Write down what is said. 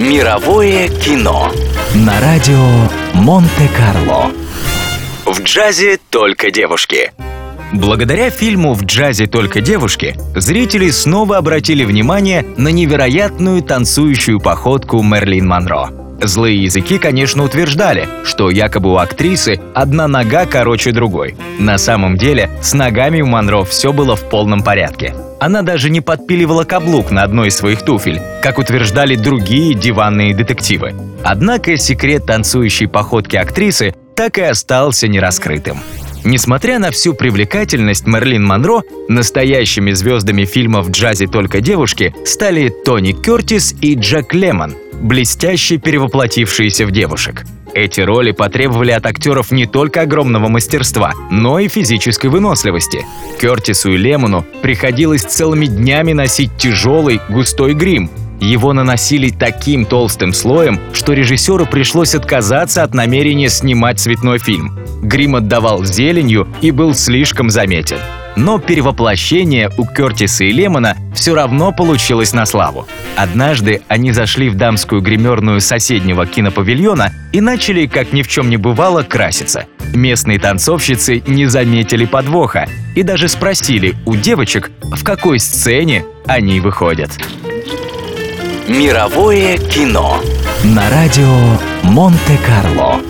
Мировое кино на радио Монте-Карло. В джазе только девушки. Благодаря фильму «В джазе только девушки» зрители снова обратили внимание на невероятную танцующую походку Мерлин Монро. Злые языки, конечно, утверждали, что якобы у актрисы одна нога короче другой. На самом деле, с ногами у Монро все было в полном порядке. Она даже не подпиливала каблук на одной из своих туфель, как утверждали другие диванные детективы. Однако секрет танцующей походки актрисы так и остался нераскрытым. Несмотря на всю привлекательность Мерлин Монро, настоящими звездами фильма «В джазе только девушки» стали Тони Кертис и Джек Лемон, блестяще перевоплотившиеся в девушек. Эти роли потребовали от актеров не только огромного мастерства, но и физической выносливости. Кертису и Лемону приходилось целыми днями носить тяжелый, густой грим. Его наносили таким толстым слоем, что режиссеру пришлось отказаться от намерения снимать цветной фильм. Грим отдавал зеленью и был слишком заметен. Но перевоплощение у Кертиса и Лемона все равно получилось на славу. Однажды они зашли в дамскую гримерную соседнего кинопавильона и начали, как ни в чем не бывало, краситься. Местные танцовщицы не заметили подвоха и даже спросили у девочек, в какой сцене они выходят. Мировое кино на радио Монте-Карло.